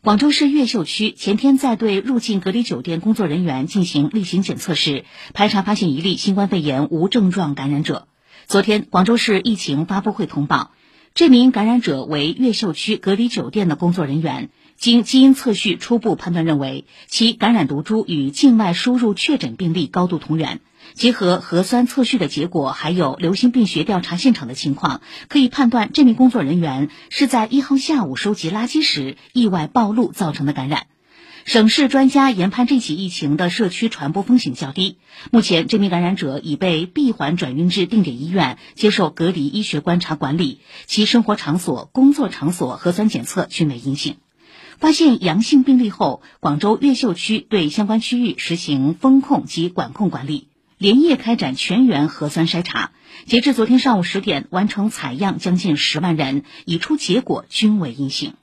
广州市越秀区前天在对入境隔离酒店工作人员进行例行检测时，排查发现一例新冠肺炎无症状感染者。昨天，广州市疫情发布会通报，这名感染者为越秀区隔离酒店的工作人员。经基因测序初步判断认为，其感染毒株与境外输入确诊病例高度同源。结合核酸测序的结果，还有流行病学调查现场的情况，可以判断这名工作人员是在一号下午收集垃圾时意外暴露造成的感染。省市专家研判，这起疫情的社区传播风险较低。目前，这名感染者已被闭环转运至定点医院接受隔离医学观察管理，其生活场所、工作场所核酸检测均为阴性。发现阳性病例后，广州越秀区对相关区域实行封控及管控管理，连夜开展全员核酸筛查。截至昨天上午十点，完成采样将近十万人，已出结果均为阴性。